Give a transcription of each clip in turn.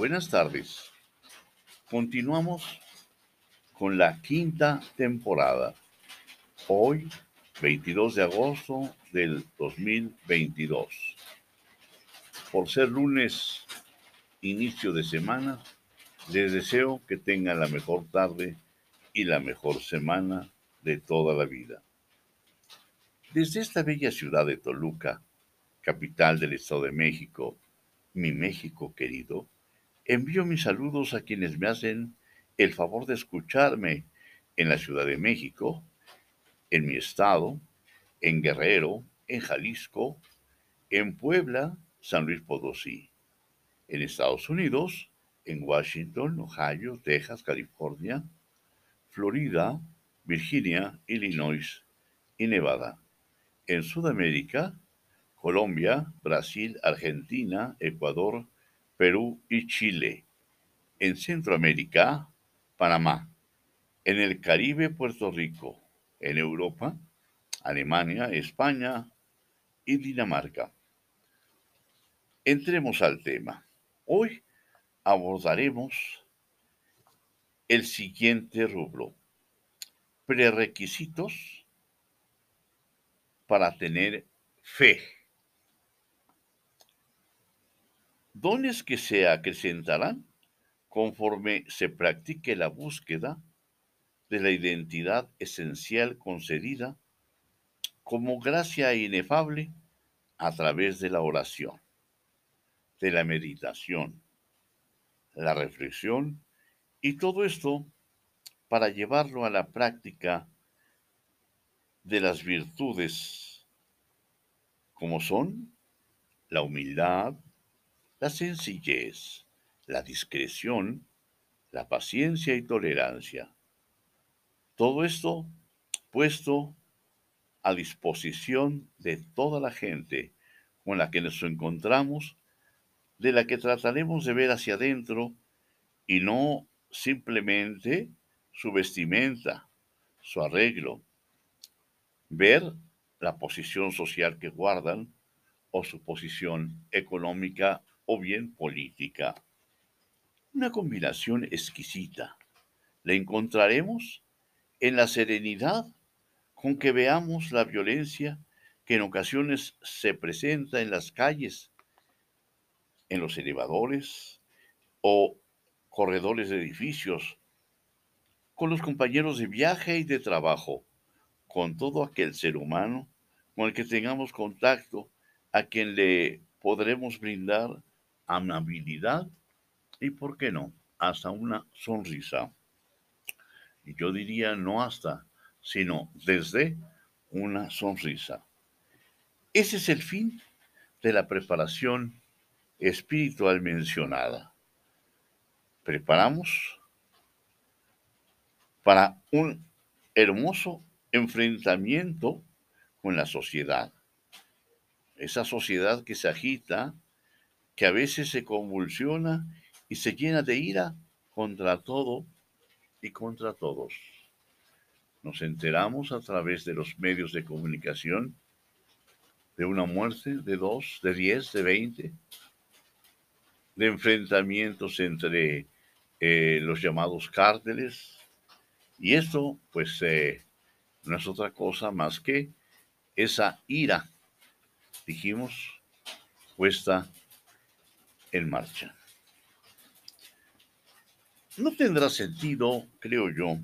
Buenas tardes. Continuamos con la quinta temporada. Hoy, 22 de agosto del 2022. Por ser lunes, inicio de semana, les deseo que tengan la mejor tarde y la mejor semana de toda la vida. Desde esta bella ciudad de Toluca, capital del Estado de México, mi México querido, envío mis saludos a quienes me hacen el favor de escucharme en la Ciudad de México, en mi estado, en Guerrero, en Jalisco, en Puebla, San Luis Potosí, en Estados Unidos, en Washington, Ohio, Texas, California, Florida, Virginia, Illinois y Nevada. En Sudamérica, Colombia, Brasil, Argentina, Ecuador, Perú y Chile. En Centroamérica, Panamá. En el Caribe, Puerto Rico. En Europa, Alemania, España y Dinamarca. Entremos al tema. Hoy abordaremos el siguiente rubro. Prerequisitos para tener fe. Dones que se acrecentarán conforme se practique la búsqueda de la identidad esencial concedida como gracia inefable a través de la oración, de la meditación, la reflexión y todo esto para llevarlo a la práctica de las virtudes como son la humildad, la sencillez, la discreción, la paciencia y tolerancia. Todo esto puesto a disposición de toda la gente con la que nos encontramos, de la que trataremos de ver hacia adentro y no simplemente su vestimenta, su arreglo, ver la posición social que guardan o su posición económica o bien política. Una combinación exquisita. La encontraremos en la serenidad con que veamos la violencia que en ocasiones se presenta en las calles, en los elevadores o corredores de edificios, con los compañeros de viaje y de trabajo, con todo aquel ser humano con el que tengamos contacto, a quien le podremos brindar amabilidad y, ¿por qué no?, hasta una sonrisa. Y yo diría no hasta, sino desde una sonrisa. Ese es el fin de la preparación espiritual mencionada. Preparamos para un hermoso enfrentamiento con la sociedad. Esa sociedad que se agita, que a veces se convulsiona y se llena de ira contra todo y contra todos. Nos enteramos a través de los medios de comunicación de una muerte de dos, de diez, de veinte, de enfrentamientos entre eh, los llamados cárteles. Y esto, pues, eh, no es otra cosa más que esa ira, dijimos, puesta en marcha. No tendrá sentido, creo yo,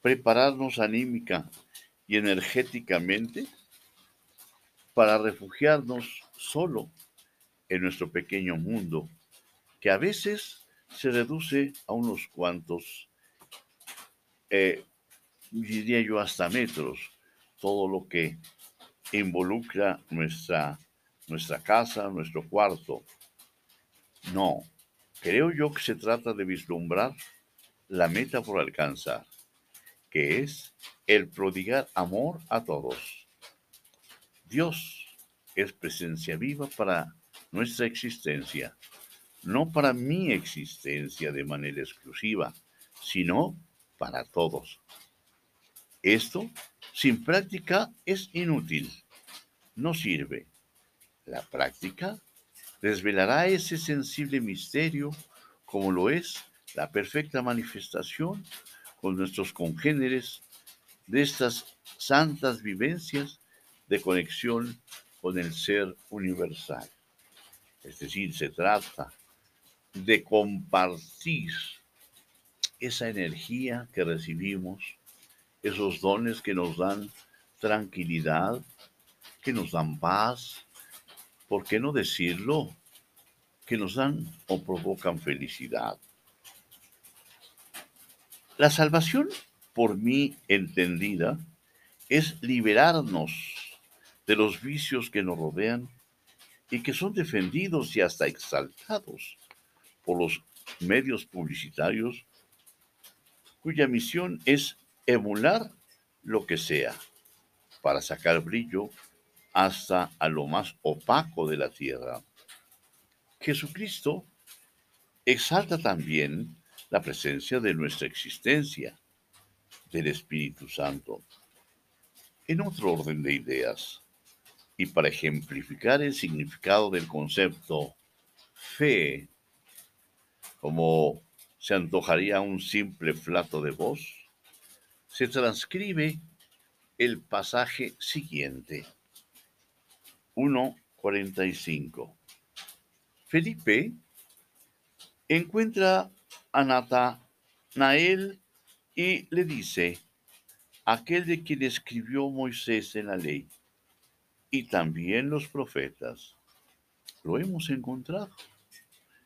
prepararnos anímica y energéticamente para refugiarnos solo en nuestro pequeño mundo, que a veces se reduce a unos cuantos, eh, diría yo, hasta metros, todo lo que involucra nuestra, nuestra casa, nuestro cuarto, no, creo yo que se trata de vislumbrar la meta por alcanzar, que es el prodigar amor a todos. Dios es presencia viva para nuestra existencia, no para mi existencia de manera exclusiva, sino para todos. Esto, sin práctica, es inútil, no sirve. La práctica desvelará ese sensible misterio como lo es la perfecta manifestación con nuestros congéneres de estas santas vivencias de conexión con el ser universal. Es decir, se trata de compartir esa energía que recibimos, esos dones que nos dan tranquilidad, que nos dan paz, ¿por qué no decirlo? Que nos dan o provocan felicidad. La salvación, por mí entendida, es liberarnos de los vicios que nos rodean y que son defendidos y hasta exaltados por los medios publicitarios cuya misión es emular lo que sea para sacar brillo hasta a lo más opaco de la tierra. Jesucristo exalta también la presencia de nuestra existencia, del Espíritu Santo. En otro orden de ideas, y para ejemplificar el significado del concepto fe, como se antojaría un simple flato de voz, se transcribe el pasaje siguiente. 1.45. Felipe encuentra a Natanael y le dice, aquel de quien escribió Moisés en la ley y también los profetas, lo hemos encontrado.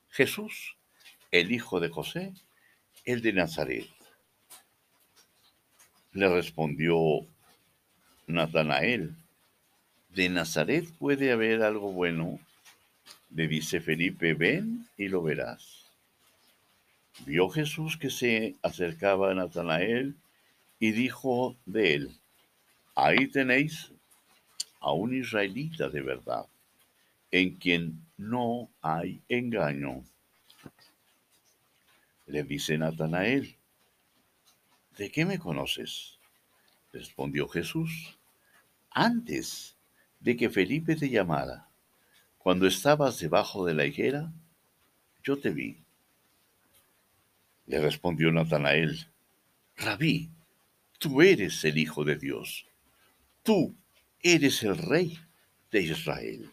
Jesús, el hijo de José, el de Nazaret. Le respondió Natanael, ¿de Nazaret puede haber algo bueno? Le dice Felipe, ven y lo verás. Vio Jesús que se acercaba a Natanael y dijo de él, ahí tenéis a un israelita de verdad, en quien no hay engaño. Le dice Natanael, ¿de qué me conoces? Respondió Jesús, antes de que Felipe te llamara, cuando estabas debajo de la higuera, yo te vi. Le respondió Natanael, Rabí, tú eres el Hijo de Dios, tú eres el Rey de Israel.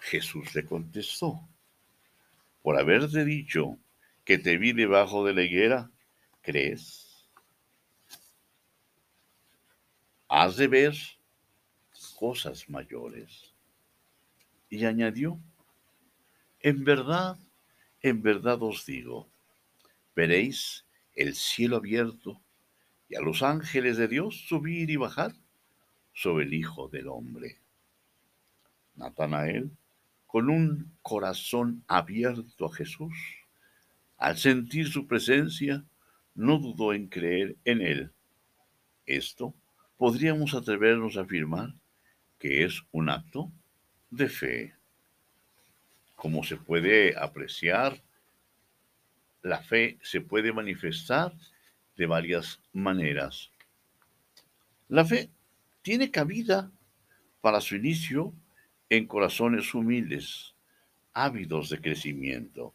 Jesús le contestó, por haberte dicho que te vi debajo de la higuera, ¿crees? Has de ver cosas mayores. Y añadió, en verdad, en verdad os digo, veréis el cielo abierto y a los ángeles de Dios subir y bajar sobre el Hijo del Hombre. Natanael, con un corazón abierto a Jesús, al sentir su presencia, no dudó en creer en él. Esto podríamos atrevernos a afirmar que es un acto de fe. Como se puede apreciar, la fe se puede manifestar de varias maneras. La fe tiene cabida para su inicio en corazones humildes, ávidos de crecimiento.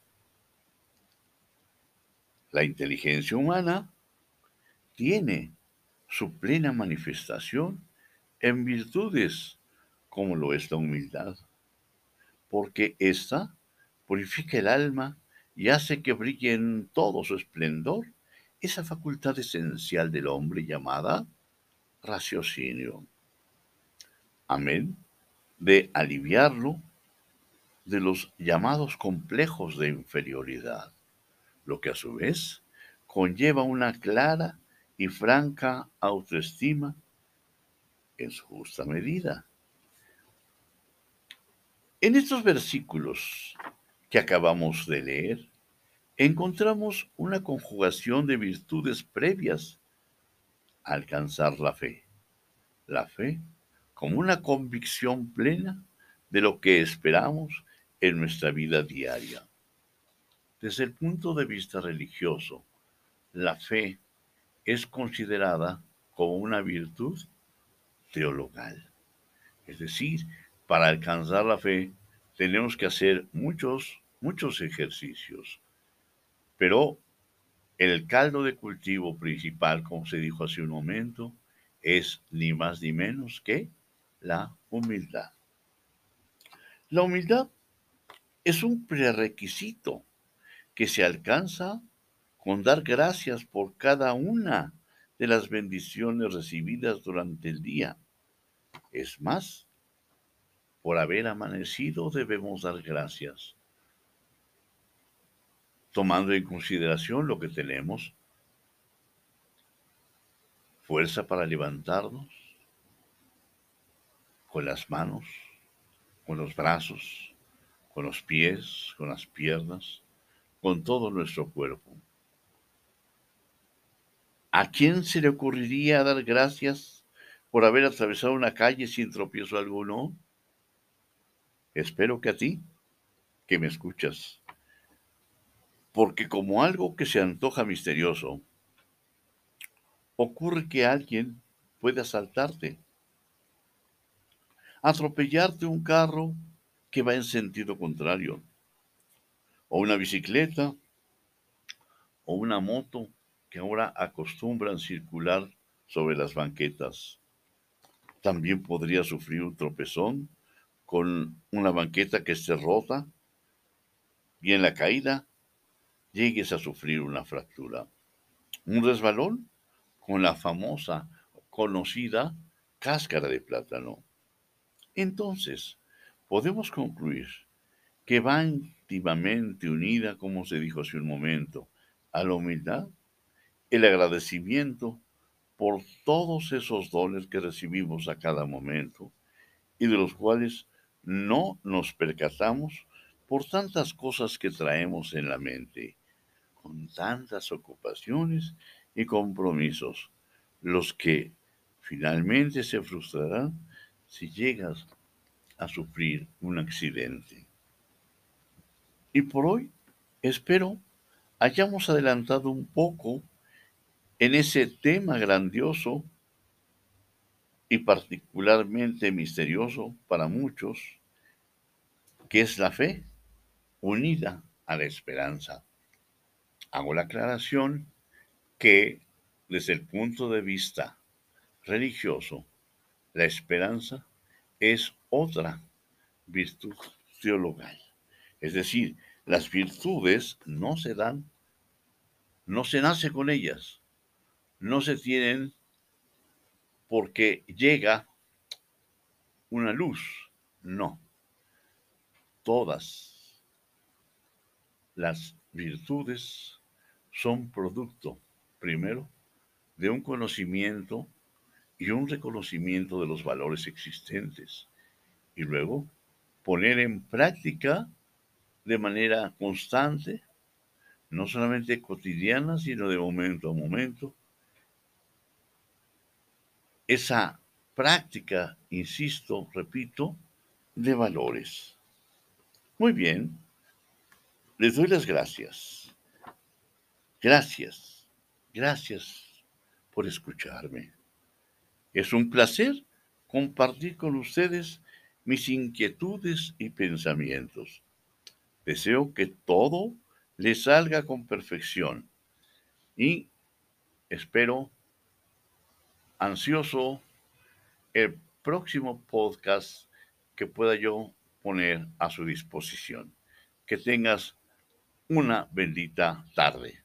La inteligencia humana tiene su plena manifestación en virtudes como lo es la humildad, porque ésta purifica el alma y hace que brille en todo su esplendor esa facultad esencial del hombre llamada raciocinio. Amén. De aliviarlo de los llamados complejos de inferioridad, lo que a su vez conlleva una clara y franca autoestima en su justa medida. En estos versículos que acabamos de leer, encontramos una conjugación de virtudes previas a alcanzar la fe. La fe como una convicción plena de lo que esperamos en nuestra vida diaria. Desde el punto de vista religioso, la fe es considerada como una virtud teologal. Es decir, para alcanzar la fe tenemos que hacer muchos, muchos ejercicios. Pero el caldo de cultivo principal, como se dijo hace un momento, es ni más ni menos que la humildad. La humildad es un prerequisito que se alcanza con dar gracias por cada una de las bendiciones recibidas durante el día. Es más, por haber amanecido debemos dar gracias, tomando en consideración lo que tenemos, fuerza para levantarnos, con las manos, con los brazos, con los pies, con las piernas, con todo nuestro cuerpo. ¿A quién se le ocurriría dar gracias por haber atravesado una calle sin tropiezo alguno? Espero que a ti, que me escuchas, porque como algo que se antoja misterioso, ocurre que alguien puede asaltarte. Atropellarte un carro que va en sentido contrario, o una bicicleta, o una moto que ahora acostumbran circular sobre las banquetas. También podría sufrir un tropezón con una banqueta que esté rota y en la caída llegues a sufrir una fractura. Un resbalón con la famosa, conocida cáscara de plátano. Entonces, podemos concluir que va íntimamente unida, como se dijo hace un momento, a la humildad, el agradecimiento por todos esos dones que recibimos a cada momento y de los cuales no nos percatamos por tantas cosas que traemos en la mente, con tantas ocupaciones y compromisos, los que finalmente se frustrarán si llegas a sufrir un accidente. Y por hoy espero hayamos adelantado un poco en ese tema grandioso y particularmente misterioso para muchos, que es la fe unida a la esperanza. Hago la aclaración que desde el punto de vista religioso, la esperanza es otra virtud teologal. Es decir, las virtudes no se dan, no se nace con ellas, no se tienen porque llega una luz, no. Todas las virtudes son producto, primero, de un conocimiento y un reconocimiento de los valores existentes. Y luego poner en práctica de manera constante, no solamente cotidiana, sino de momento a momento, esa práctica, insisto, repito, de valores. Muy bien, les doy las gracias. Gracias, gracias por escucharme. Es un placer compartir con ustedes mis inquietudes y pensamientos. Deseo que todo les salga con perfección y espero ansioso el próximo podcast que pueda yo poner a su disposición. Que tengas una bendita tarde.